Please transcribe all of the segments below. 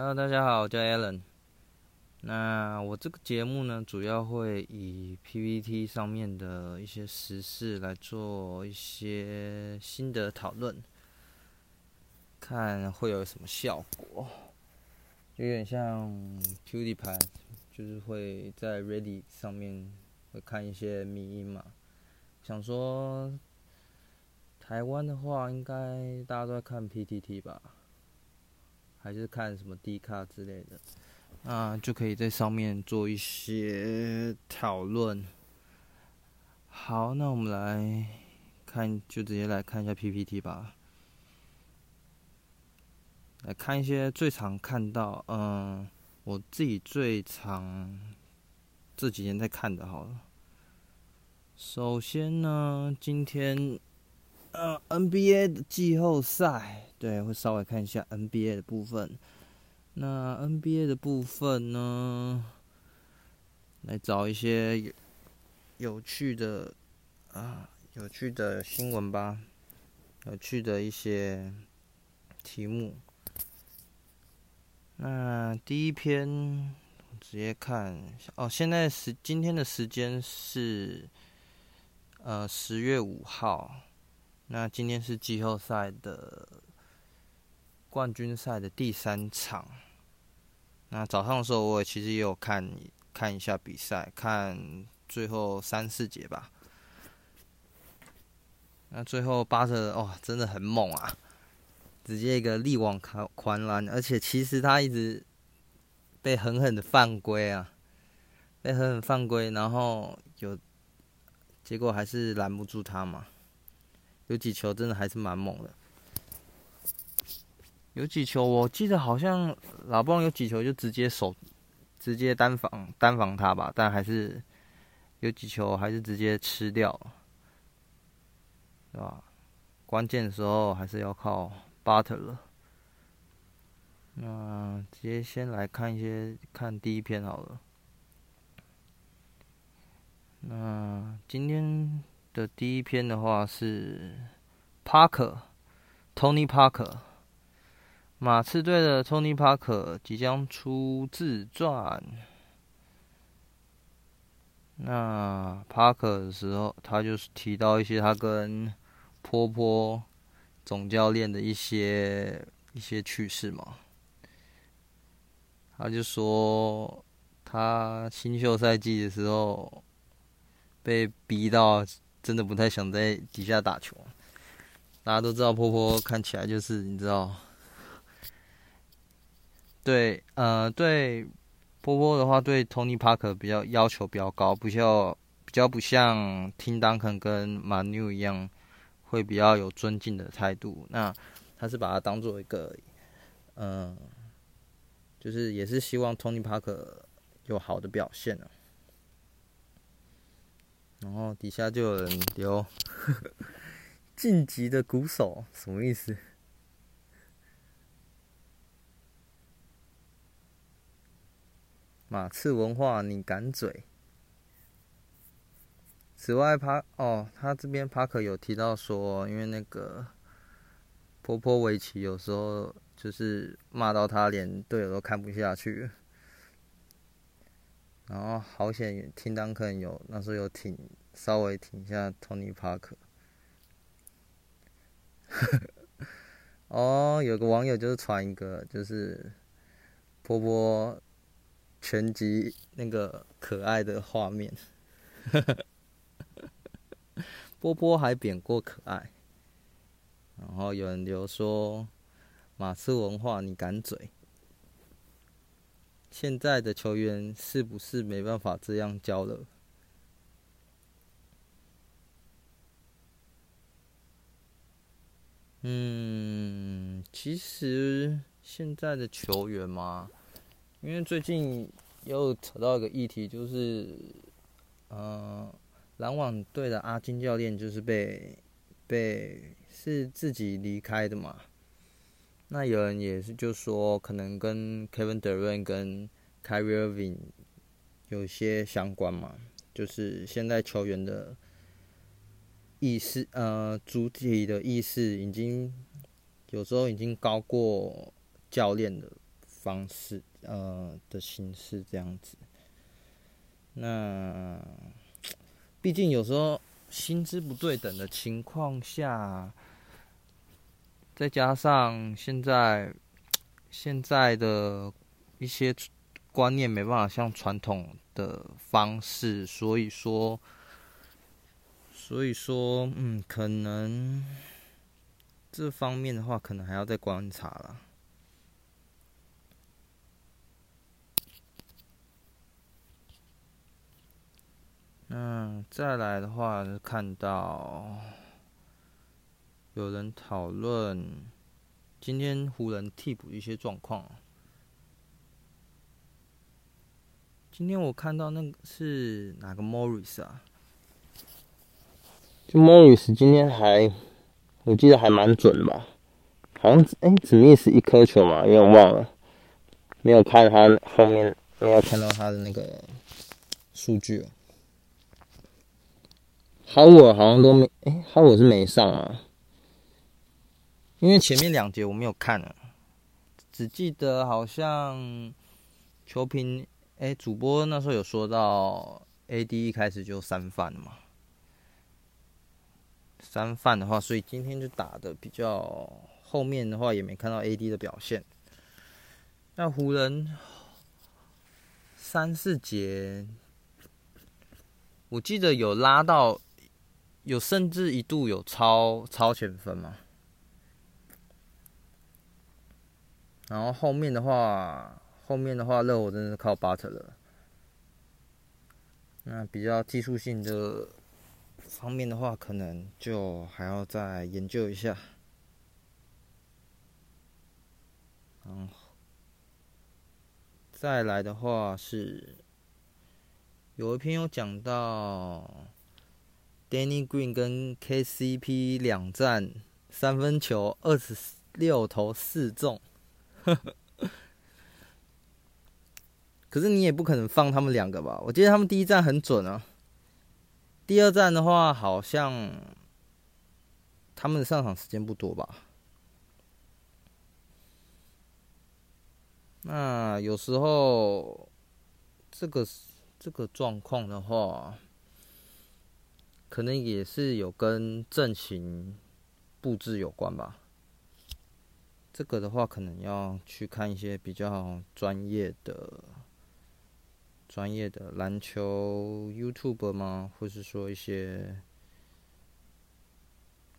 Hello，大家好，我叫 Alan。那我这个节目呢，主要会以 PPT 上面的一些时事来做一些新的讨论，看会有什么效果。有点像 PewDiePie，就是会在 Reddit 上面会看一些迷音嘛。想说台湾的话，应该大家都在看 PTT 吧？还是看什么 D 卡之类的，啊，就可以在上面做一些讨论。好，那我们来看，就直接来看一下 PPT 吧。来看一些最常看到，嗯，我自己最常这几天在看的，好了。首先呢，今天。呃，NBA 的季后赛，对，会稍微看一下 NBA 的部分。那 NBA 的部分呢，来找一些有有趣的啊，有趣的新闻吧，有趣的一些题目。那第一篇直接看一下哦，现在时今天的时间是呃十月五号。那今天是季后赛的冠军赛的第三场。那早上的时候，我其实也有看看一下比赛，看最后三四节吧。那最后巴特哦，真的很猛啊！直接一个力挽狂狂澜，而且其实他一直被狠狠的犯规啊，被狠狠犯规，然后有结果还是拦不住他嘛。有几球真的还是蛮猛的，有几球我记得好像老布朗有几球就直接守直接单防单防他吧，但还是有几球还是直接吃掉，对吧？关键的时候还是要靠巴特勒。那直接先来看一些看第一篇好了。那今天。的第一篇的话是帕克，Tony Parker，马刺队的 Tony Parker 即将出自传。那帕克的时候，他就是提到一些他跟波波总教练的一些一些趣事嘛。他就说，他新秀赛季的时候被逼到。真的不太想在底下打球。大家都知道，波波看起来就是你知道，对，呃，对，波波的话对 Tony Parker 比较要求比较高，比较比较不像 Tim Duncan 跟 Manu 一样，会比较有尊敬的态度。那他是把他当做一个，嗯、就是也是希望 Tony Parker 有好的表现啊。然后底下就有人留 “晋级的鼓手”什么意思？马刺文化，你敢嘴？此外，帕哦，他这边帕克有提到说，因为那个波波维奇有时候就是骂到他连队友都看不下去。然后好险，听当客人有那时候有挺稍微挺一下 Tony Parker。哦，有个网友就是传一个就是波波拳击那个可爱的画面。波波还贬过可爱。然后有人留说马刺文化，你敢嘴？现在的球员是不是没办法这样教了？嗯，其实现在的球员嘛，因为最近又扯到一个议题，就是，呃，篮网队的阿金教练就是被被是自己离开的嘛。那有人也是就说，可能跟 Kevin Durant 跟 Kyrie Irving 有些相关嘛，就是现在球员的意识，呃，主体的意识已经有时候已经高过教练的方式，呃的形式这样子。那毕竟有时候薪资不对等的情况下，再加上现在现在的一些观念没办法像传统的方式，所以说，所以说，嗯，可能这方面的话，可能还要再观察了。嗯，再来的话看到有人讨论今天湖人替补一些状况。今天我看到那个是哪个 Morris 啊？就 Morris 今天还，我记得还蛮准的吧？好像哎，只 miss 一颗球嘛，因为我忘了，没有看他后面，没有看到他的那个数据。哈尔好像都没，哎，好我是没上啊，因为前面两节我没有看了，只记得好像球评，哎，主播那时候有说到，AD 一开始就三犯了嘛，三犯的话，所以今天就打的比较后面的话也没看到 AD 的表现，那湖人三四节，我记得有拉到。有甚至一度有超超前分嘛，然后后面的话，后面的话，热火真的是靠巴特勒。那比较技术性的方面的话，可能就还要再研究一下。然后再来的话是，有一篇有讲到。Danny Green 跟 KCP 两战三分球二十六投四中，可是你也不可能放他们两个吧？我记得他们第一站很准啊，第二站的话好像他们的上场时间不多吧？那有时候这个这个状况的话。可能也是有跟阵型布置有关吧。这个的话，可能要去看一些比较专业的、专业的篮球 YouTube 吗？或是说一些，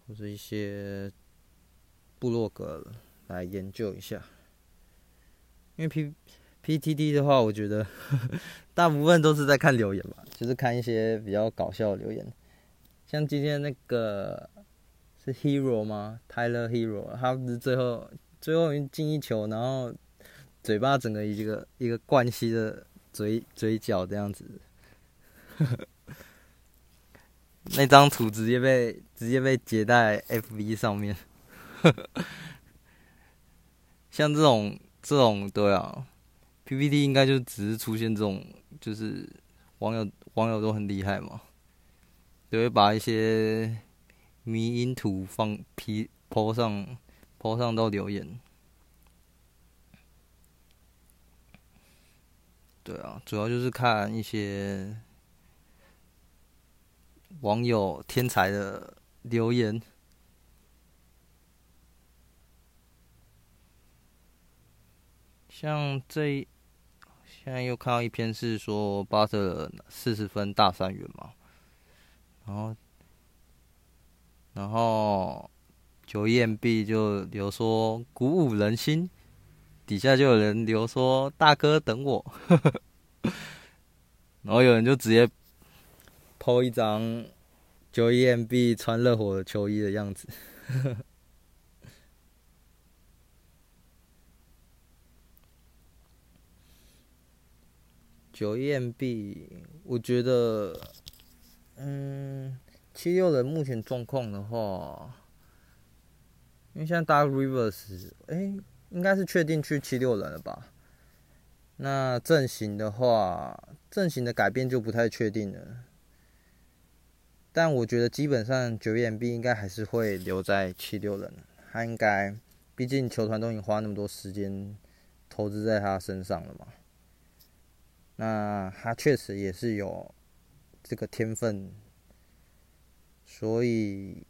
或者一些部落格来研究一下。因为 P PTT 的话，我觉得 大部分都是在看留言吧，就是看一些比较搞笑的留言。像今天那个是 Hero 吗？Tyler Hero，他不是最后最后进一球，然后嘴巴整个一个一个冠希的嘴嘴角这样子，那张图直接被直接被截在 FB 上面，像这种这种对啊，PPT 应该就只是出现这种，就是网友网友都很厉害嘛。就会把一些迷因图放 P po 上 po 上到留言，对啊，主要就是看一些网友天才的留言，像这现在又看到一篇是说巴特四十分大三元嘛。然后，然后九 EMB 就留说鼓舞人心，底下就有人留说大哥等我，然后有人就直接抛一张九 EMB 穿热火的球衣的样子，九 EMB 我觉得。嗯，七六人目前状况的话，因为现在搭 Rivers，哎，应该是确定去七六人了吧？那阵型的话，阵型的改变就不太确定了。但我觉得基本上九眼 B 应该还是会留在七六人，他应该，毕竟球团都已经花那么多时间投资在他身上了嘛。那他确实也是有这个天分，所以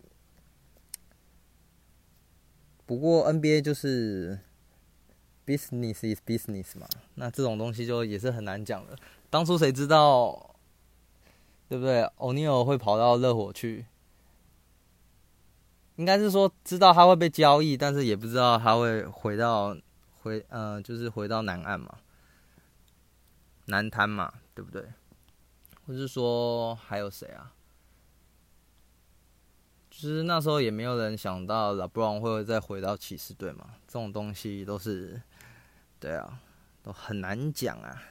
不过 NBA 就是 business is business 嘛，那这种东西就也是很难讲的。当初谁知道，对不对？欧尼尔会跑到热火去？应该是说知道他会被交易，但是也不知道他会回到回呃，就是回到南岸嘛，南滩嘛，对不对？或是说还有谁啊？就是那时候也没有人想到拉布朗会再回到骑士队嘛，这种东西都是对啊，都很难讲啊。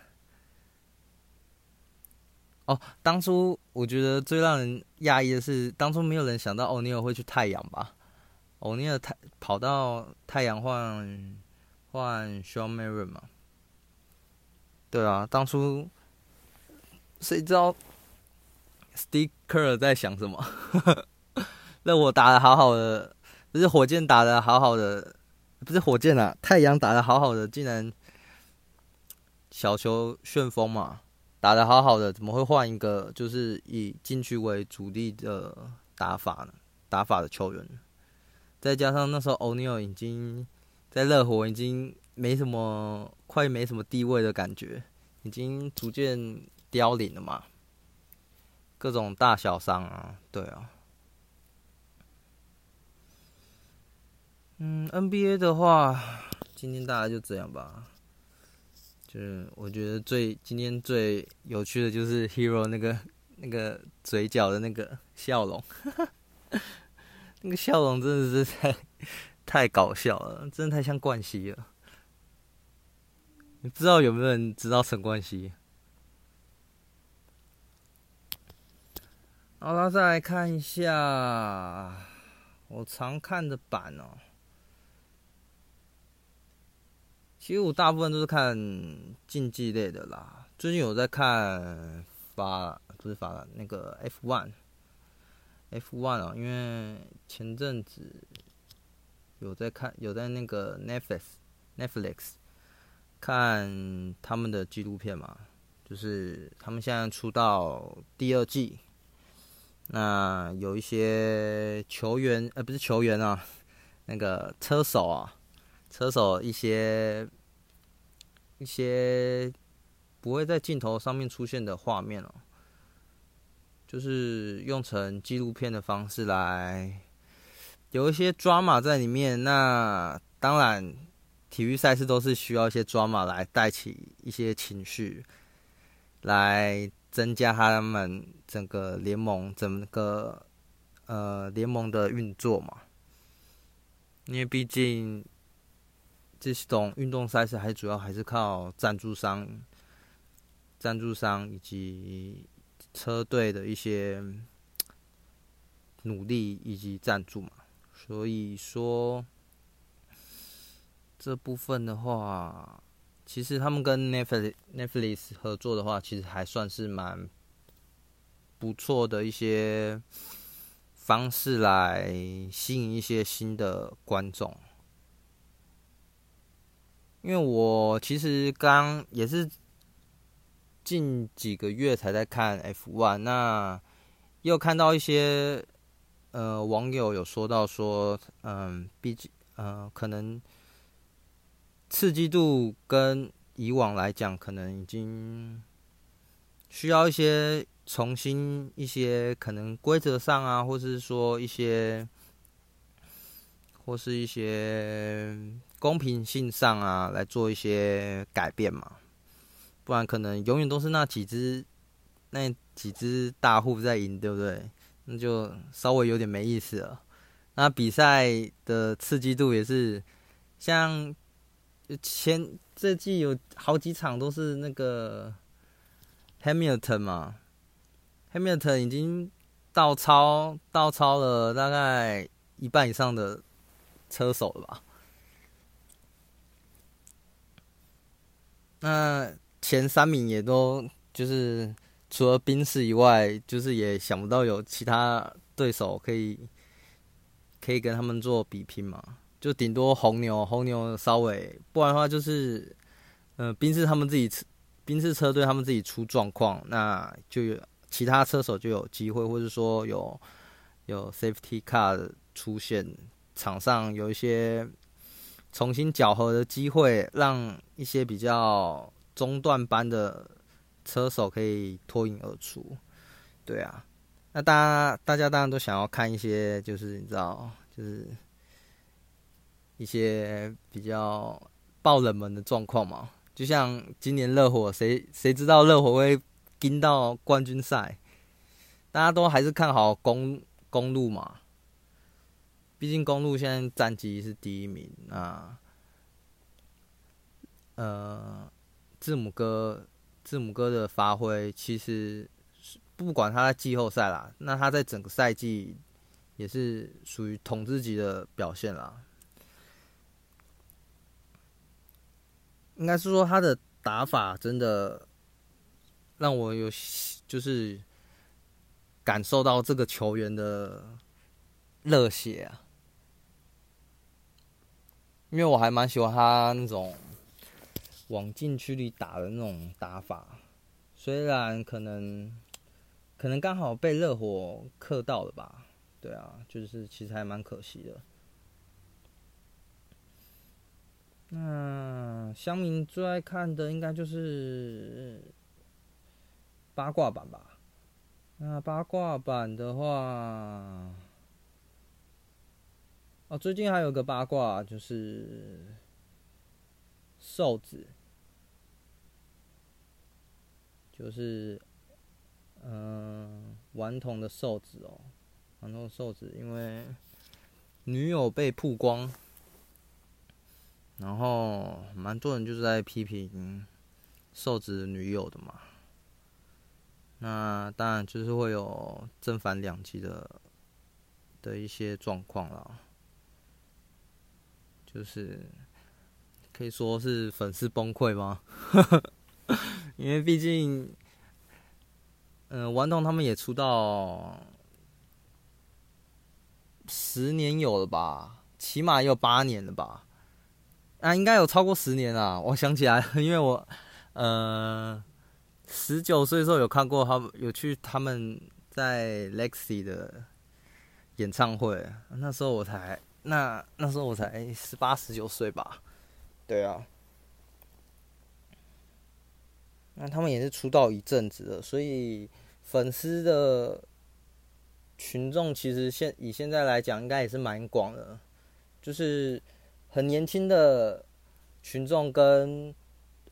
哦，当初我觉得最让人讶异的是，当初没有人想到欧尼尔会去太阳吧？欧尼尔太跑到太阳换换 Shawn m a r r 嘛？对啊，当初谁知道 Sticker 在想什么？那我打得好好的，不是火箭打得好好的，不是火箭啊，太阳打得好好的，竟然小球旋风嘛？打得好好的，怎么会换一个就是以禁区为主力的打法呢？打法的球员，再加上那时候欧尼尔已经在热火已经没什么，快没什么地位的感觉，已经逐渐凋零了嘛。各种大小伤啊，对啊。嗯，NBA 的话，今天大概就这样吧。就是我觉得最今天最有趣的就是 Hero 那个那个嘴角的那个笑容，那个笑容真的是太太搞笑了，真的太像冠希了。你不知道有没有人知道陈冠希？好了，再来看一下我常看的版哦。其实我大部分都是看竞技类的啦。最近有在看法，不是法那个 F One，F One 啊，因为前阵子有在看，有在那个 Netflix，Netflix 看他们的纪录片嘛，就是他们现在出到第二季，那有一些球员，呃，不是球员啊，那个车手啊，车手一些。一些不会在镜头上面出现的画面哦，就是用成纪录片的方式来，有一些 drama 在里面。那当然，体育赛事都是需要一些 drama 来带起一些情绪，来增加他们整个联盟整个呃联盟的运作嘛。因为毕竟。这种运动赛事还主要还是靠赞助商、赞助商以及车队的一些努力以及赞助嘛，所以说这部分的话，其实他们跟 Netflix Netflix 合作的话，其实还算是蛮不错的一些方式来吸引一些新的观众。因为我其实刚也是近几个月才在看 F One，那又看到一些呃网友有说到说，嗯，毕竟呃可能刺激度跟以往来讲，可能已经需要一些重新一些可能规则上啊，或是说一些或是一些。公平性上啊，来做一些改变嘛，不然可能永远都是那几只那几只大户在赢，对不对？那就稍微有点没意思了。那比赛的刺激度也是，像前这季有好几场都是那个 Hamilton 嘛，Hamilton 已经倒超倒超了大概一半以上的车手了吧。那前三名也都就是除了宾士以外，就是也想不到有其他对手可以可以跟他们做比拼嘛，就顶多红牛，红牛稍微，不然的话就是呃，宾士他们自己车，宾士车队他们自己出状况，那就有其他车手就有机会，或者说有有 safety car 出现，场上有一些重新搅和的机会，让一些比较中段班的车手可以脱颖而出。对啊，那大家大家当然都想要看一些，就是你知道，就是一些比较爆冷门的状况嘛。就像今年热火，谁谁知道热火会撑到冠军赛？大家都还是看好公公路嘛。毕竟公路现在战绩是第一名啊。呃，字母哥，字母哥的发挥其实不管他在季后赛啦，那他在整个赛季也是属于统治级的表现啦。应该是说他的打法真的让我有就是感受到这个球员的热血啊，因为我还蛮喜欢他那种往禁区里打的那种打法，虽然可能可能刚好被热火克到了吧，对啊，就是其实还蛮可惜的。那香民最爱看的应该就是八卦版吧？那八卦版的话，哦，最近还有个八卦就是瘦子，就是嗯，顽童的瘦子哦，顽童瘦子，因为女友被曝光。然后蛮多人就是在批评瘦子女友的嘛，那当然就是会有正反两极的的一些状况啦，就是可以说是粉丝崩溃吗？因为毕竟，嗯、呃，顽童他们也出道十年有了吧，起码也有八年了吧。啊，应该有超过十年了。我想起来，因为我，呃，十九岁的时候有看过他们，有去他们在 Lexi 的演唱会。那时候我才，那那时候我才十八、十九岁吧。对啊。那他们也是出道一阵子了，所以粉丝的群众其实现以现在来讲，应该也是蛮广的，就是。很年轻的群众跟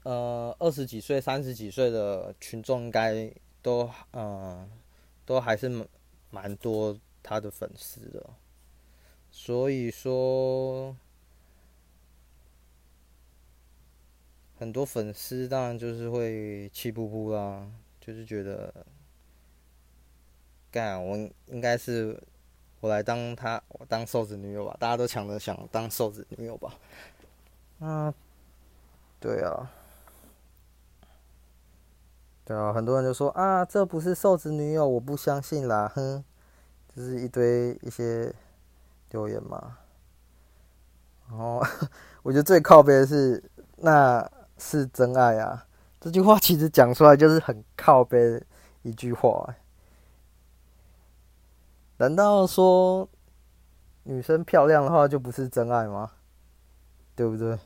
呃二十几岁、三十几岁的群众，应该都呃都还是蛮多他的粉丝的，所以说很多粉丝当然就是会气噗噗啦，就是觉得干我应该是。我来当他，我当瘦子女友吧，大家都抢着想当瘦子女友吧。啊，对啊，对啊，很多人就说啊，这不是瘦子女友，我不相信啦，哼，就是一堆一些留言嘛。然后 我觉得最靠北的是，那是真爱啊，这句话其实讲出来就是很靠北的一句话。难道说女生漂亮的话就不是真爱吗？对不对？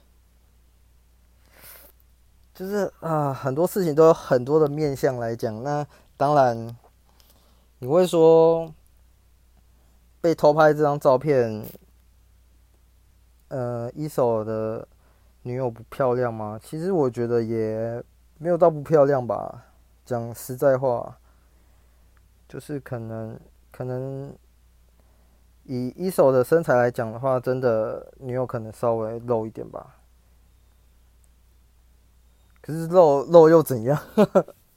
就是啊，很多事情都有很多的面向来讲。那当然，你会说被偷拍这张照片，呃，一手的女友不漂亮吗？其实我觉得也没有到不漂亮吧。讲实在话，就是可能。可能以一手的身材来讲的话，真的女友可能稍微露一点吧。可是露露又怎样？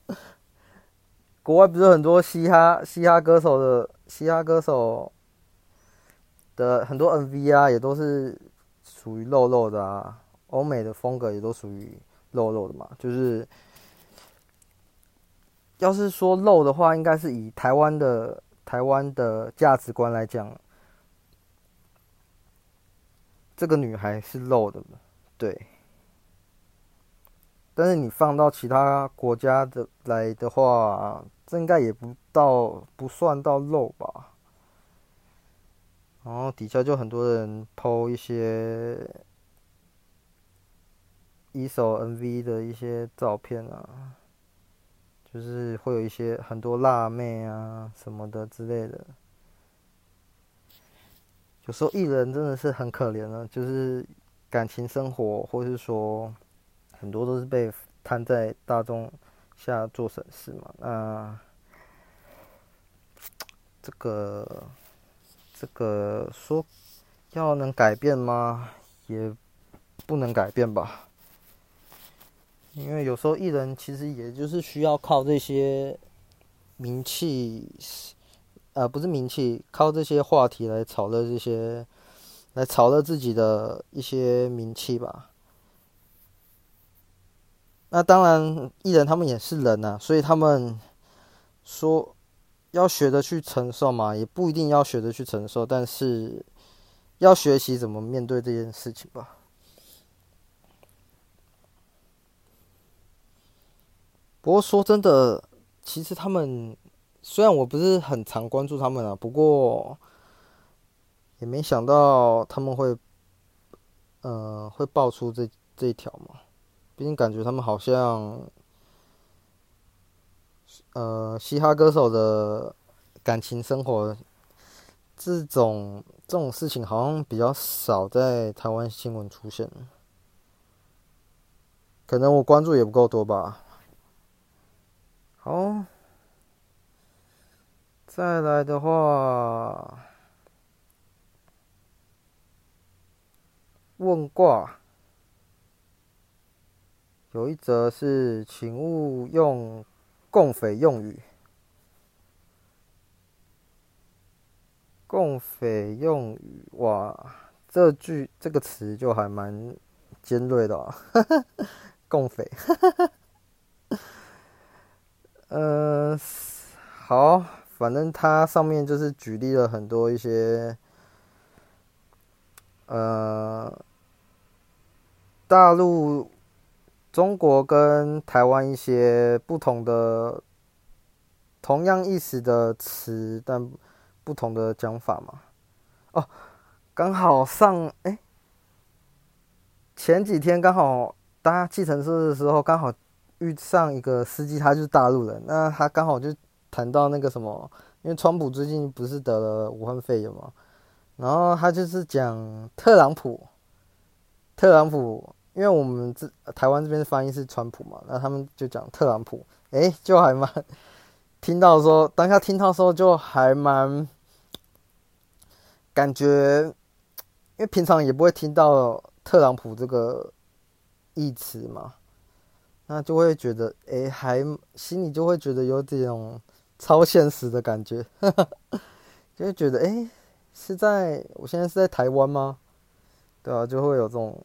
国外不是很多嘻哈嘻哈歌手的嘻哈歌手的很多 MV 啊，也都是属于露露的啊。欧美的风格也都属于露露的嘛。就是要是说露的话，应该是以台湾的。台湾的价值观来讲，这个女孩是露的，对。但是你放到其他国家的来的话，这应该也不到不算到漏吧。然后底下就很多人 po 一些一手 MV 的一些照片啊，就是会有一些很多辣妹啊什么的之类的。有时候艺人真的是很可怜啊，就是感情生活，或是说很多都是被摊在大众下做审视嘛。那这个。这个说要能改变吗？也不能改变吧。因为有时候艺人其实也就是需要靠这些名气，呃，不是名气，靠这些话题来炒热这些，来炒热自己的一些名气吧。那当然，艺人他们也是人呐，所以他们说。要学着去承受嘛，也不一定要学着去承受，但是要学习怎么面对这件事情吧。不过说真的，其实他们虽然我不是很常关注他们啊，不过也没想到他们会，呃，会爆出这这一条嘛。毕竟感觉他们好像。呃，嘻哈歌手的感情生活，这种这种事情好像比较少在台湾新闻出现，可能我关注也不够多吧。好，再来的话，问卦，有一则是，请勿用。共匪用语，共匪用语，哇，这句这个词就还蛮尖锐的啊，共匪，呃，好，反正它上面就是举例了很多一些，呃，大陆。中国跟台湾一些不同的、同样意思的词，但不同的讲法嘛。哦，刚好上哎、前几天刚好搭计程车的时候，刚好遇上一个司机，他就是大陆人。那他刚好就谈到那个什么，因为川普最近不是得了武汉肺炎嘛，然后他就是讲特朗普，特朗普。因为我们这台湾这边的翻译是川普嘛，那他们就讲特朗普，诶，就还蛮听到说，当下听到的时候就还蛮感觉，因为平常也不会听到特朗普这个义词嘛，那就会觉得，诶，还心里就会觉得有点超现实的感觉，呵呵，就会觉得，诶，是在我现在是在台湾吗？对啊，就会有这种。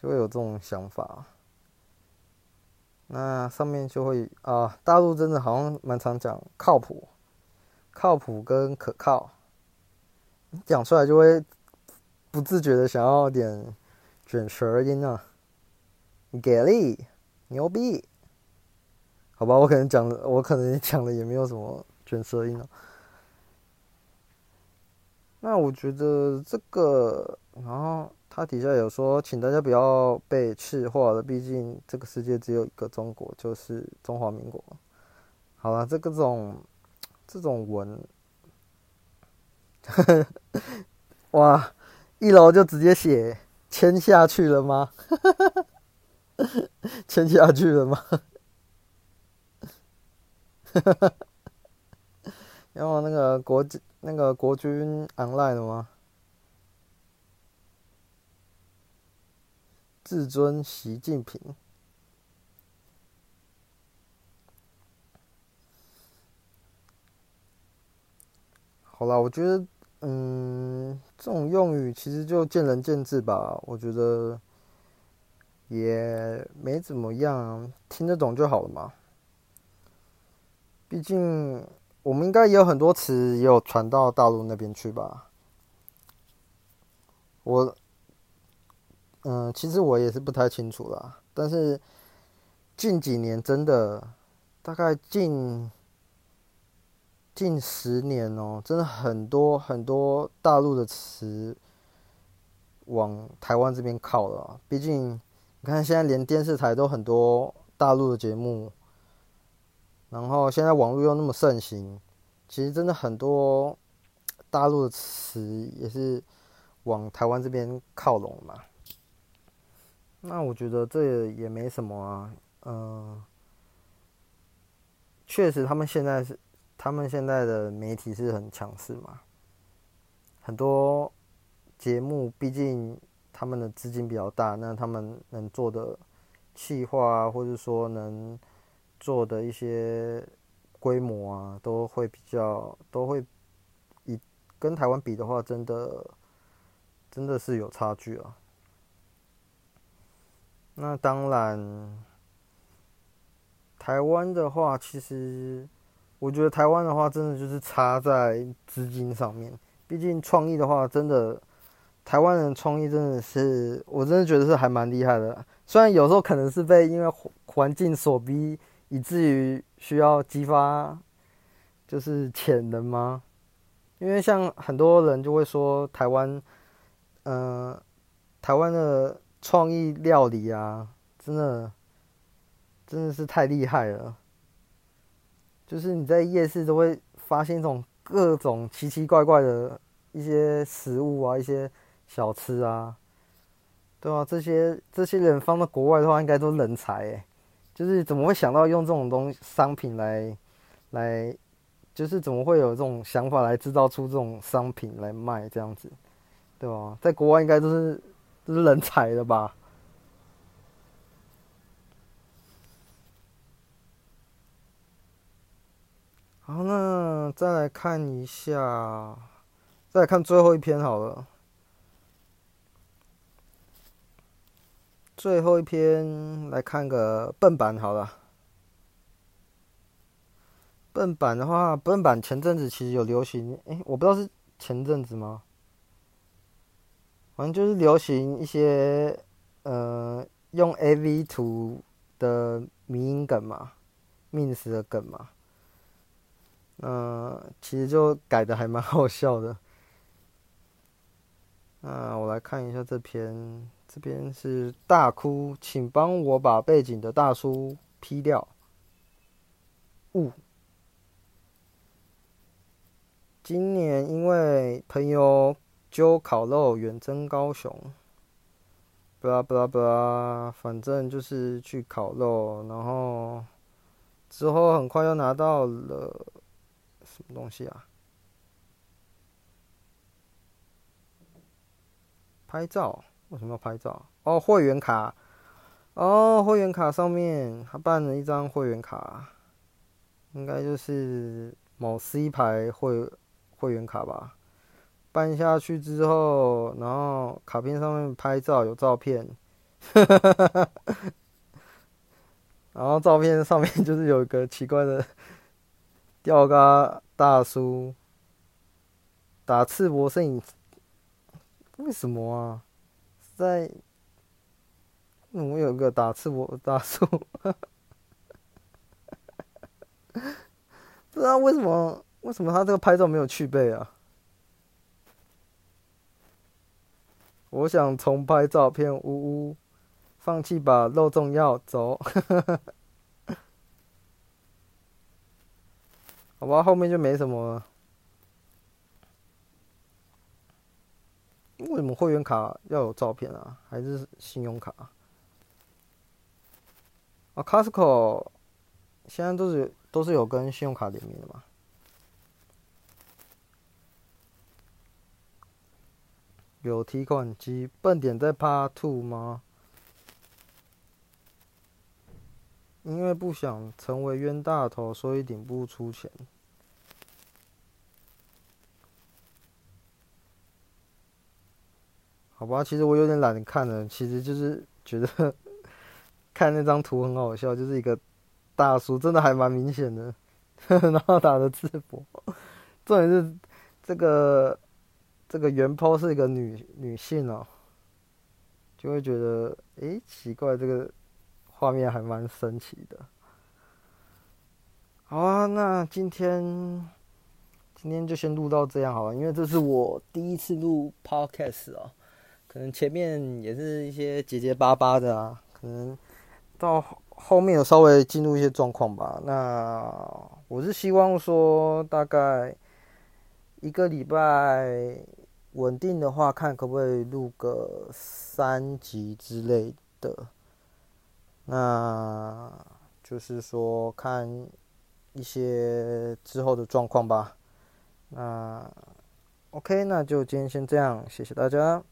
就会有这种想法，那上面就会啊，大陆真的好像蛮常讲靠谱、靠谱跟可靠，讲出来就会不自觉的想要点卷舌音啊，给力、牛逼，好吧，我可能讲的，我可能讲的也没有什么卷舌音啊。那我觉得这个，然后。他底下有说，请大家不要被赤化了，毕竟这个世界只有一个中国，就是中华民国。好了，这个种这种文，哇，一楼就直接写签下去了吗？签下去了吗？然后 那个国那个国军 online 了吗？至尊习近平。好啦，我觉得，嗯，这种用语其实就见仁见智吧。我觉得也没怎么样，听得懂就好了嘛。毕竟我们应该也有很多词也有传到大陆那边去吧。我。嗯，其实我也是不太清楚啦，但是近几年真的，大概近近十年哦，真的很多很多大陆的词往台湾这边靠了。毕竟你看，现在连电视台都很多大陆的节目，然后现在网络又那么盛行，其实真的很多大陆的词也是往台湾这边靠拢嘛。那我觉得这也没什么啊，嗯，确实他们现在是，他们现在的媒体是很强势嘛，很多节目毕竟他们的资金比较大，那他们能做的企划啊，或者说能做的一些规模啊，都会比较都会以跟台湾比的话，真的真的是有差距啊。那当然，台湾的话，其实我觉得台湾的话，真的就是差在资金上面。毕竟创意的话，真的台湾人创意真的是，我真的觉得是还蛮厉害的。虽然有时候可能是被因为环境所逼，以至于需要激发就是潜能吗？因为像很多人就会说台湾，嗯、台湾的。创意料理啊，真的，真的是太厉害了。就是你在夜市都会发现一种各种奇奇怪怪的一些食物啊，一些小吃啊，对啊，这些这些人放到国外的话，应该都是人才诶。就是怎么会想到用这种东商品来来，就是怎么会有这种想法来制造出这种商品来卖这样子，对吧？在国外应该都是。是人才的吧？好，那再来看一下，再来看最后一篇好了。最后一篇来看个笨版好了。笨版的话，笨版前阵子其实有流行，哎，我不知道是前阵子吗？反正就是流行一些，呃，用 AV 图的迷因梗嘛，memes 的梗嘛，嗯、呃，其实就改的还蛮好笑的。那我来看一下这篇，这边是大哭，请帮我把背景的大叔 P 掉。今年因为朋友。揪烤肉远征高雄，不啦不啦不啦，反正就是去烤肉，然后之后很快又拿到了什么东西啊？拍照？为什么要拍照？哦，会员卡，哦，会员卡上面他办了一张会员卡，应该就是某 C 牌会会员卡吧。搬下去之后，然后卡片上面拍照有照片，然后照片上面就是有一个奇怪的吊嘎大叔打赤膊摄影，为什么啊？在，怎么有个打赤膊大叔？不知道为什么？为什么他这个拍照没有去背啊？我想重拍照片，呜呜，放弃吧，肉重要走，好吧，后面就没什么。为什么会员卡要有照片啊？还是信用卡？啊，Costco 现在都是都是有跟信用卡联名的嘛？有提款机，笨点在 Part Two 吗？因为不想成为冤大头，所以顶不出钱。好吧，其实我有点懒得看了，其实就是觉得 看那张图很好笑，就是一个大叔，真的还蛮明显的，然后打的赤膊，重点是这个。这个原 po 是一个女女性哦，就会觉得诶奇怪，这个画面还蛮神奇的。好啊，那今天今天就先录到这样好了，因为这是我第一次录 podcast 哦，可能前面也是一些结结巴巴的啊，可能到后面有稍微进入一些状况吧。那我是希望说，大概一个礼拜稳定的话，看可不可以录个三集之类的。那就是说，看一些之后的状况吧。那 OK，那就今天先这样，谢谢大家。